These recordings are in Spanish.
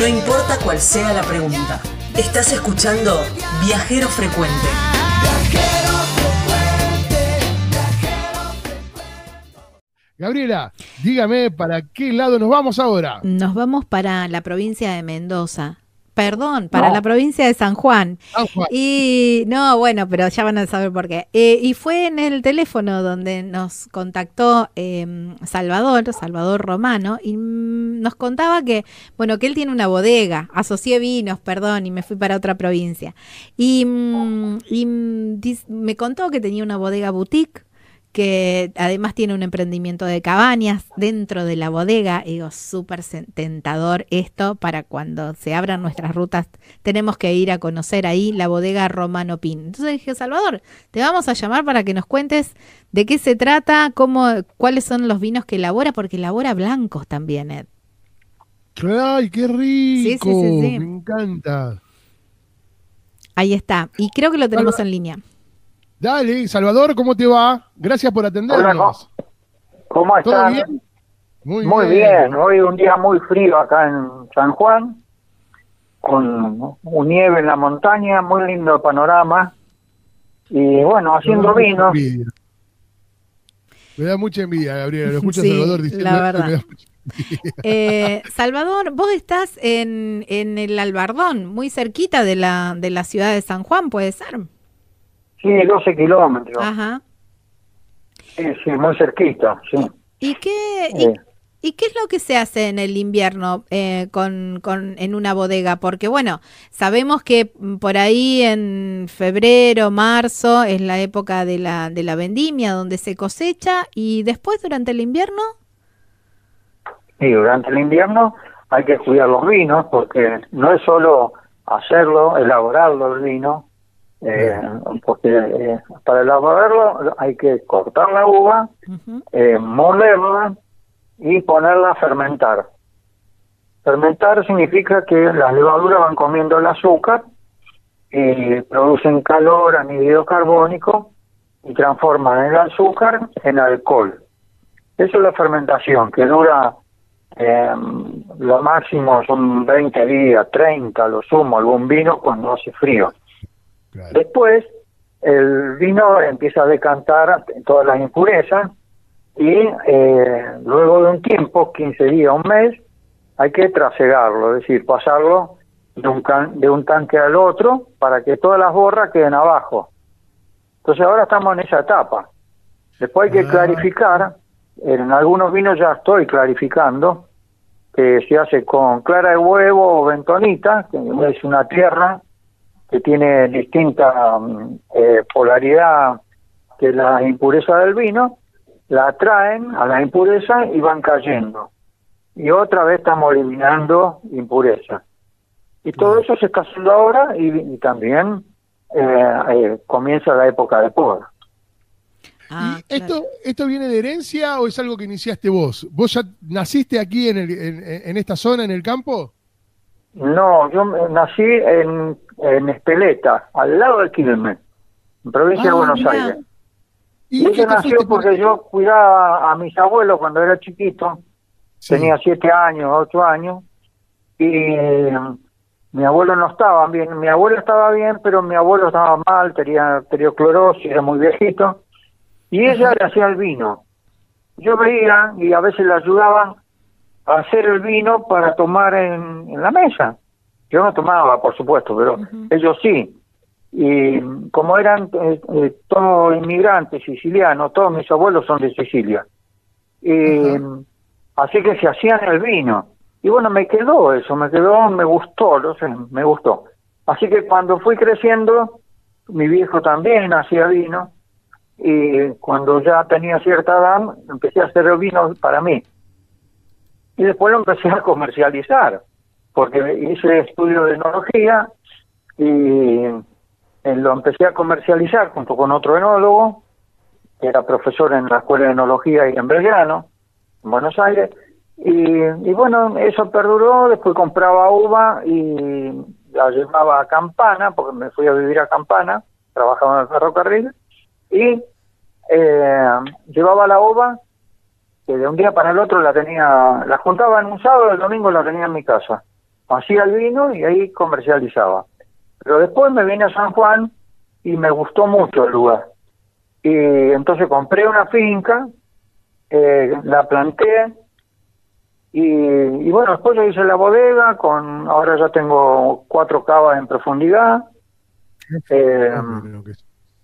No importa cuál sea la pregunta. Estás escuchando Viajero Frecuente. Gabriela, dígame, ¿para qué lado nos vamos ahora? Nos vamos para la provincia de Mendoza. Perdón, para la provincia de San Juan. Y no, bueno, pero ya van a saber por qué. Eh, y fue en el teléfono donde nos contactó em, Salvador, Salvador Romano, y mm, nos contaba que, bueno, que él tiene una bodega, asocié vinos, perdón, y me fui para otra provincia. Y, mm, y mm, me contó que tenía una bodega boutique que además tiene un emprendimiento de cabañas dentro de la bodega. Digo, súper tentador esto para cuando se abran nuestras rutas. Tenemos que ir a conocer ahí la bodega Romano Pin. Entonces dije, Salvador, te vamos a llamar para que nos cuentes de qué se trata, cómo, cuáles son los vinos que elabora, porque elabora blancos también, Ed. ¡Ay, qué rico! Sí, sí, sí, Me encanta. Ahí está. Y creo que lo tenemos en línea. Dale, Salvador, ¿cómo te va? Gracias por atendernos. ¿Cómo estás? bien? Muy, bien. Hoy un día muy frío acá en San Juan, con un nieve en la montaña, muy lindo el panorama. Y bueno, haciendo vino. Me da mucha envidia, Gabriela. Lo escucho Salvador diciendo. La verdad. Eh, Salvador, vos estás en, en el Albardón, muy cerquita de la, de la ciudad de San Juan, ¿puede ser? Sí, 12 kilómetros. Ajá. Sí, sí, muy cerquita, sí. ¿Y qué, y, qué es lo que se hace en el invierno eh, con, con, en una bodega? Porque, bueno, sabemos que por ahí en febrero, marzo es la época de la, de la vendimia donde se cosecha y después durante el invierno. Sí, durante el invierno hay que cuidar los vinos porque no es solo hacerlo, elaborarlo el vino, eh, porque eh, para elaborarlo hay que cortar la uva, eh, molerla y ponerla a fermentar. Fermentar significa que las levaduras van comiendo el azúcar y producen calor, anhídrido carbónico y transforman el azúcar en alcohol. Eso es la fermentación, que dura eh, lo máximo son 20 días, 30, lo sumo, algún vino cuando hace frío. Después, el vino empieza a decantar todas las impurezas y eh, luego de un tiempo, 15 días, un mes, hay que trasegarlo, es decir, pasarlo de un, de un tanque al otro para que todas las borras queden abajo. Entonces ahora estamos en esa etapa. Después hay que ah. clarificar, en algunos vinos ya estoy clarificando, que se hace con clara de huevo o bentonita, que es una tierra que tiene distinta mm, eh, polaridad que la impureza del vino, la atraen a la impureza y van cayendo. Y otra vez estamos eliminando impureza. Y todo eso se está haciendo ahora y, también eh, eh, comienza la época de poda. Ah, esto, ¿Esto viene de herencia o es algo que iniciaste vos? ¿Vos ya naciste aquí en, el, en esta zona, en el campo? No, yo nací en en Espeleta, al lado de Quilmes, en provincia de ah, Buenos Aires. Y eso nació porque yo cuidaba a mis abuelos cuando era chiquito, tenía siete años, ocho años, y mi abuelo no estaba bien, mi abuelo estaba bien, pero mi abuelo estaba mal, tenía clorosis, era muy viejito, y ella le hacía el vino. Yo veía y a veces le ayudaban hacer el vino para tomar en la mesa. Yo no tomaba, por supuesto, pero ellos sí. Y como eran eh, eh, todos inmigrantes sicilianos, todos mis abuelos son de Sicilia. Y, Así que se hacían el vino. Y bueno, me quedó eso, me quedó, me gustó, no sé, me gustó. Así que cuando fui creciendo, mi viejo también hacía vino. Y cuando ya tenía cierta edad, empecé a hacer el vino para mí. Y después lo empecé a comercializar porque hice estudio de enología y eh, lo empecé a comercializar junto con otro enólogo, que era profesor en la Escuela de Enología y en Belgrano, en Buenos Aires. Y, bueno, eso perduró, después compraba uva y la llevaba a Campana, porque me fui a vivir a Campana, trabajaba en el ferrocarril, y eh, llevaba la uva, que de un día para el otro la tenía, la juntaba en un sábado, el domingo la tenía en mi casa hacía el vino y ahí comercializaba. Pero después me vine a San Juan y me gustó mucho el lugar. Y entonces compré una finca, eh, la planté y, bueno, después yo hice la bodega, con ahora ya tengo cuatro cavas en profundidad. Eh,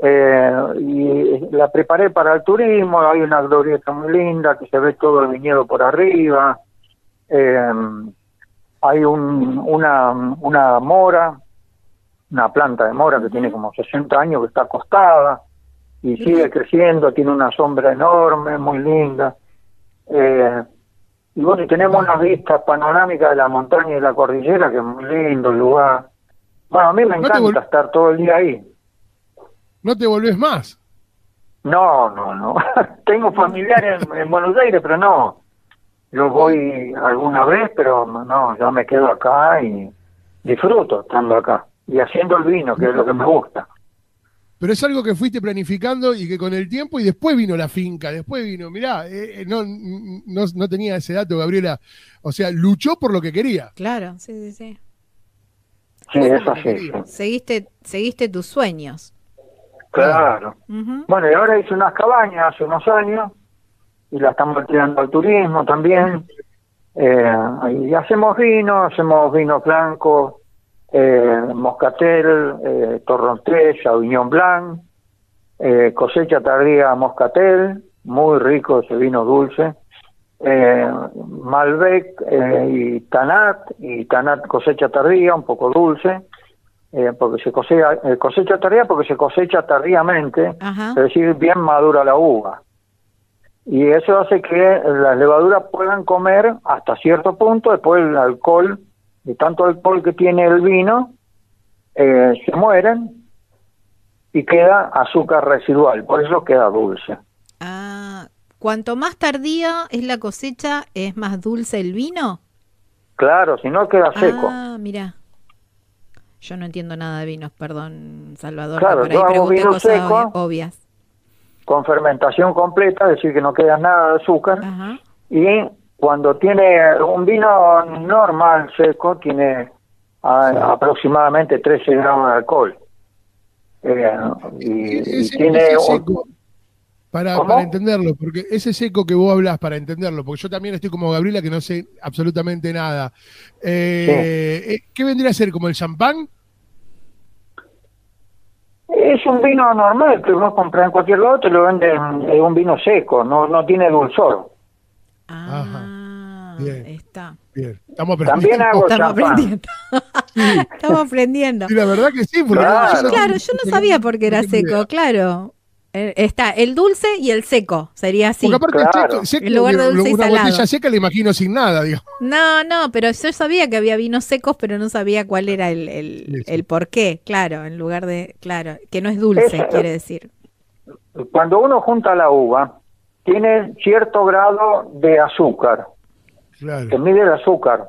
eh, y la preparé para el turismo, hay una glorieta muy linda que se ve todo el viñedo por arriba. Eh, hay un, una, una mora, una planta de mora que tiene como 60 años, que está acostada y sigue creciendo, tiene una sombra enorme, muy linda. Eh, y bueno, tenemos unas vistas panorámicas de la montaña y de la cordillera, que es muy lindo el lugar. Bueno, a mí me encanta estar todo el día ahí. ¿No te volvés más? No, no, no. Tengo familiares en, Buenos Aires, pero no. Yo voy alguna vez, pero no, yo me quedo acá y disfruto estando acá y haciendo el vino, que es lo que me gusta. Pero es algo que fuiste planificando y que con el tiempo y después vino la finca, después vino, mirá, eh, eh, no, no, no, tenía ese dato, Gabriela. O sea, luchó por lo que quería. Claro, sí, sí, sí. Sí, eso sí. Seguiste, seguiste tus sueños. Claro. Bueno, y ahora hice unas cabañas hace unos años y la estamos tirando al turismo también. Eh, y hacemos vino, hacemos vino blanco, eh, moscatel, eh, torrontés, sauvignon blanc, eh, cosecha tardía moscatel, muy rico ese vino dulce, eh, Malbec y Tanat, y Tanat cosecha tardía, un poco dulce, eh, porque se cosecha, cosecha tardía porque se cosecha tardíamente, es decir, bien madura la uva. Y eso hace que las levaduras puedan comer hasta cierto punto, después el alcohol de tanto alcohol que tiene el vino, eh, se mueren y queda azúcar residual, por eso queda dulce. Ah, cuanto más tardía es la cosecha, ¿es más dulce el vino? Claro, si no queda seco. Ah, mira. Yo no entiendo nada de vinos, perdón, Salvador. Claro, yo hago vino seco, obvias. Con fermentación completa, es decir, que no queda nada de azúcar. Y cuando tiene un vino normal seco, tiene aproximadamente 13 gramos de alcohol. Eh, y, tiene Para, para, entenderlo, porque ese seco que vos hablas, para entenderlo, porque yo también estoy como Gabriela que no sé absolutamente nada. Eh, eh, ¿Qué vendría a ser? ¿Como el champán? Es un vino normal que uno compra en cualquier lado, te lo venden, es un vino seco, no, no tiene dulzor. Ah, Bien. está. Bien. Estamos aprendiendo. También hago Estamos aprendiendo. Estamos aprendiendo. Y la verdad que sí. Claro, claro yo no sabía por qué era seco, claro. Eh, está el dulce y el seco, sería así. Porque aparte el seco, en lugar de dulce una y salado. botella seca le imagino sin nada, digo. No, no, pero yo sabía que había vinos secos, pero no sabía cuál era el, el, el por qué, claro, en lugar de, claro, que no es dulce, quiere decir. Cuando uno junta la uva, tiene cierto grado de azúcar. Claro. Se mide el azúcar.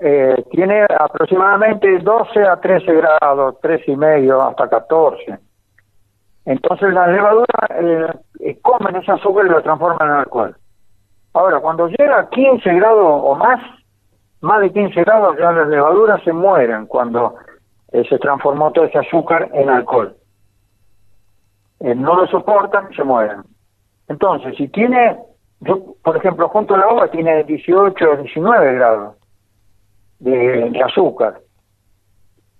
Eh, tiene aproximadamente 12 a 13 grados, 13 y medio hasta 14. Entonces las levaduras eh, eh, comen ese azúcar y lo transforman en alcohol. Ahora, cuando llega a 15 grados o más, más de 15 grados, ya las levaduras se mueren cuando se transformó todo ese azúcar en alcohol. no lo soportan se mueren. Entonces, si tiene, yo, por ejemplo, junto a la uva tiene 18 o 19 grados de, azúcar,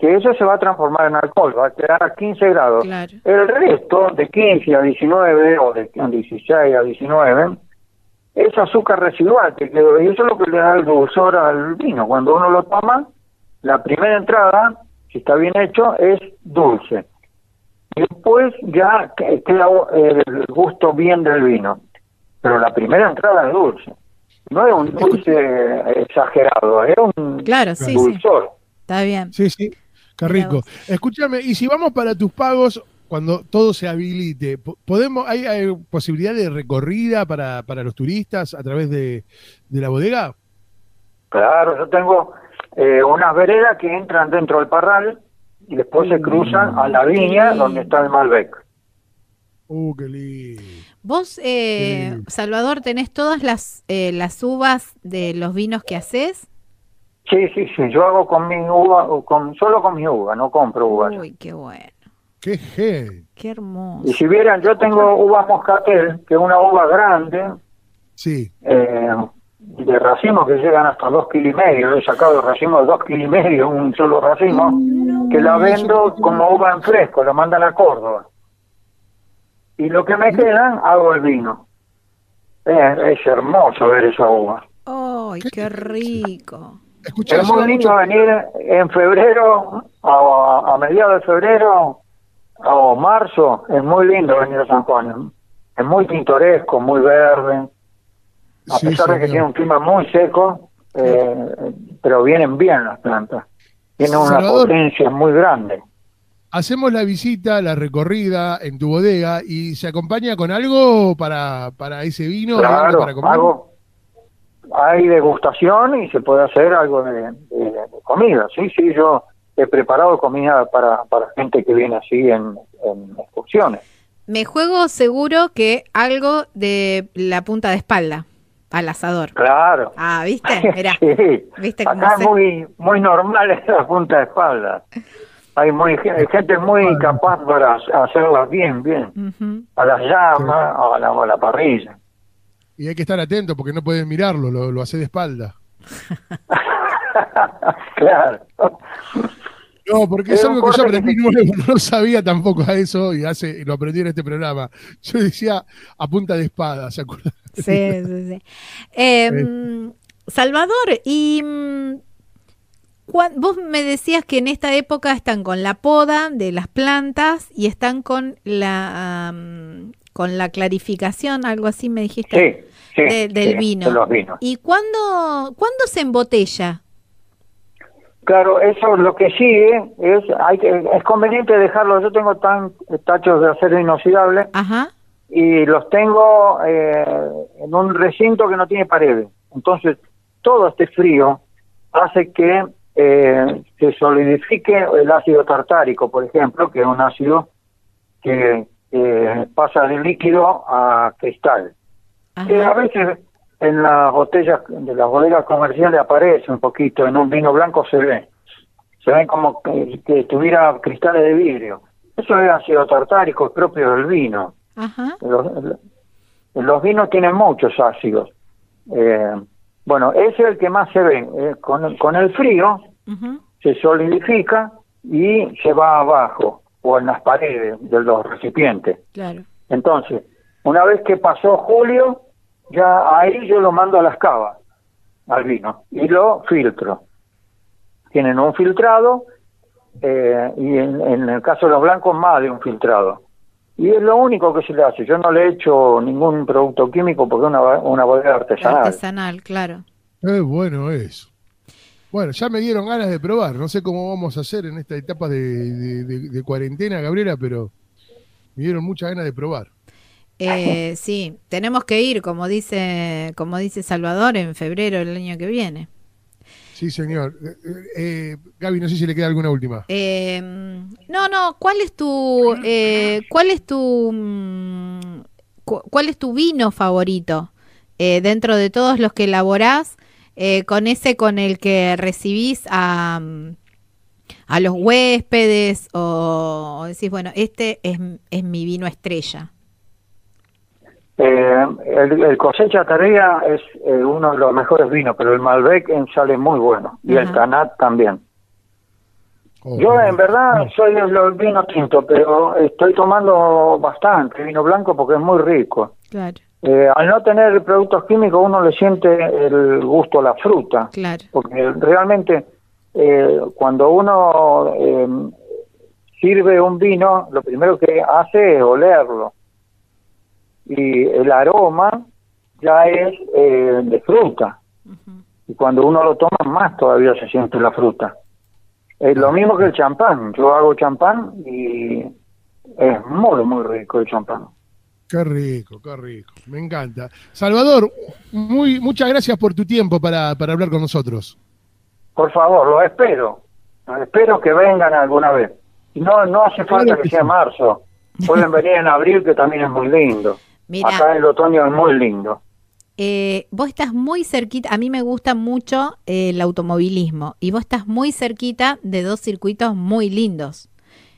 que eso se va a transformar en alcohol, va a quedar a 15 grados. El resto, de 15 a 19 o de 16 a 19, es azúcar residual que quedó, y eso es lo que le da el dulzor al vino. Cuando uno lo toma, la primera entrada, si está bien hecho, es dulce y después ya queda el gusto bien del vino. Pero la primera entrada es dulce. No es un dulce exagerado, es un claro, sí, dulzor. Está bien. Sí, sí, qué rico. Escúchame, y si vamos para tus pagos, cuando todo se habilite, ¿podemos, hay, posibilidad de recorrida para, para los turistas a través de, de la bodega? Claro, yo tengo eh, unas veredas que entran dentro del parral y después se cruzan a la viña donde está el Malbec. Uh, qué lindo. Vos, eh, Salvador, tenés todas las, eh, las uvas de los vinos que haces? Sí, sí, sí, yo hago con mi uva, con, solo con mi uva, no compro uvas. Uy, qué bueno. Qué gen. Qué hermoso. Y si vieran, yo tengo uva moscatel, que es una uva grande, Sí. eh, de racimos que llegan hasta dos kilos y medio. He sacado racimos de dos kilos y medio, un solo racimo, que la vendo como uva en fresco, lo mandan a Córdoba. Y lo que me quedan, hago el vino. Es, es hermoso ver esa uva. ¡Ay, qué rico! Es muy lindo venir en febrero, a, a mediados de febrero o marzo, es muy lindo venir a San Juan. Es muy pintoresco, muy verde. A Sí, pesar de que tiene un clima muy seco, eh, pero vienen bien las plantas. Tienen una potencia muy grande. Hacemos la visita, la recorrida en tu bodega y se acompaña con algo para, para ese vino, algo Claro, para comer. hago, hay degustación y se puede hacer algo de, de- de comida. Sí, sí, yo he preparado comida para, para gente que viene así en, en excursiones. Me juego seguro que algo de la punta de espalda al asador. Claro. Ah, ¿viste? Mirá. Sí. ¿Viste cómo Acá es muy, muy normal esa punta de espalda. Hay muy, hay gente muy capaz para hacerla bien, bien. A las llamas, a la, a la parrilla. Y hay que estar atento porque no puedes mirarlo, lo, lo hace de espalda. claro. No, porque es algo que yo aprendí nuevo, no sabía tampoco a eso y hace, lo aprendí en este programa. Yo decía a punta de espada, ¿se acuerdan? Sí, sí, sí. Eh, mm, Salvador, y mm, vos me decías que en esta época están con la poda de las plantas y están con la am, con la clarificación, algo así me dijiste, Sí, sí. de- del sí, vino. de los vinos. ¿Y cuándo, cuándo se embotella? Claro, eso lo que sigue es, hay que, es conveniente dejarlo. Yo tengo tan tachos de acero inoxidable Ajá, y los tengo eh, en un recinto que no tiene paredes. Entonces, todo este frío hace que eh, se solidifique el ácido tartárico, por ejemplo, que es un ácido que eh, pasa de líquido a cristal. Que a veces en las botellas de las bodegas comerciales aparece un poquito, en un vino blanco se ve. Se ven como que, que tuviera cristales de vidrio. Eso es ácido tartárico, es propio del vino. Ajá. Los, los vinos tienen muchos ácidos. Eh, bueno, ese es el que más se ve. Eh, con, con el frío se solidifica y se va abajo o en las paredes de los recipientes. Claro. Entonces, una vez que pasó julio, ya ahí yo lo mando a las cavas, al vino, y lo filtro. Tienen un filtrado, eh, y en, en el caso de los blancos, más de un filtrado. Y es lo único que se le hace. Yo no le he hecho ningún producto químico porque es una, una bodega artesanal. Artesanal, claro. Es bueno eso. Bueno, ya me dieron ganas de probar. No sé cómo vamos a hacer en esta etapa de, de- de- de cuarentena, Gabriela, pero me dieron muchas ganas de probar. Eh, sí, tenemos que ir, como dice, como dice Salvador, en febrero del año que viene. Sí, señor. Eh, eh, Gaby, no sé si le queda alguna última. Eh, no, no, ¿cuál es tu, eh, cuál es tu, mm, cu- cuál es tu vino favorito eh, dentro de todos los que elaborás, eh, con ese con el que recibís a, mm, a los huéspedes o, o decís, bueno, este es, es mi vino estrella? Eh, el, el cosecha tardía es eh, uno de los mejores vinos, pero el Malbec en sale muy bueno. Y el Ajá. Tanat también. Oh, Yo en verdad soy de los vinos tintos, pero estoy tomando bastante vino blanco porque es muy rico. Claro, Eh, al no tener productos químicos uno le siente el gusto a la fruta, claro. porque realmente eh, cuando uno eh, sirve un vino, lo primero que hace es olerlo. Y el aroma ya es eh, de fruta. Y cuando uno lo toma más todavía se siente la fruta. Es lo mismo que el champán. Yo hago champán y es muy, muy rico el champán. Qué rico, qué rico. Me encanta. Salvador, muy, muchas gracias por tu tiempo para, para hablar con nosotros. Por favor, lo espero. Espero que vengan alguna vez. No, no hace falta Claro que que sea sí. marzo. Pueden venir en abril, que también es muy lindo. Mira, Acá el otoño es muy lindo. eh, vos estás muy cerquita, a mí me gusta mucho el automovilismo, y vos estás muy cerquita de dos circuitos muy lindos.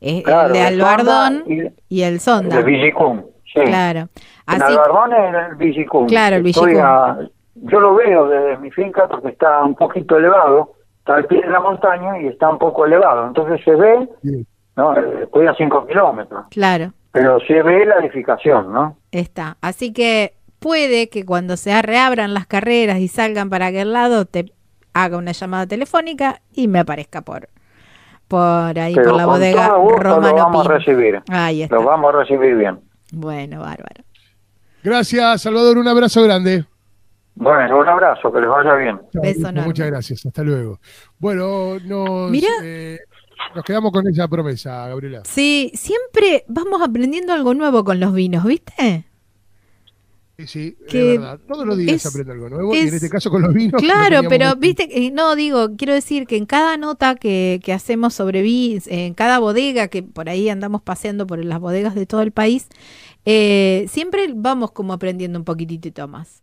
el de Albardón y, el Sonda. El Villicum, sí. Claro. Así, el Albardón es el Villicum. Claro, el Villicum. yo lo veo desde mi finca porque está un poquito elevado, está al pie de la montaña y está un poco elevado, entonces se ve, ¿no? Estoy a 5 kilómetros. Claro. Pero se ve la edificación, ¿no? Está. Así que puede que cuando se reabran las carreras y salgan para aquel lado, te haga una llamada telefónica y me aparezca por por ahí, por la bodega Romano Lo vamos a recibir. Ahí está. Lo vamos a recibir bien. Bueno, bárbaro. Gracias, Salvador. Un abrazo grande. Bueno, un abrazo, que les vaya bien. Beso Muchas gracias, hasta luego. Bueno, nos, eh, nos quedamos con esa promesa, Gabriela. Sí, siempre vamos aprendiendo algo nuevo con los vinos, ¿viste? Sí, sí, es verdad. Todos los días se aprende algo nuevo y en este caso con los vinos. Claro, pero viste, no digo, quiero decir que en cada nota que, que hacemos sobre vinos, en cada bodega, que por ahí andamos paseando por las bodegas de todo el país, eh, siempre vamos como aprendiendo un poquitito más.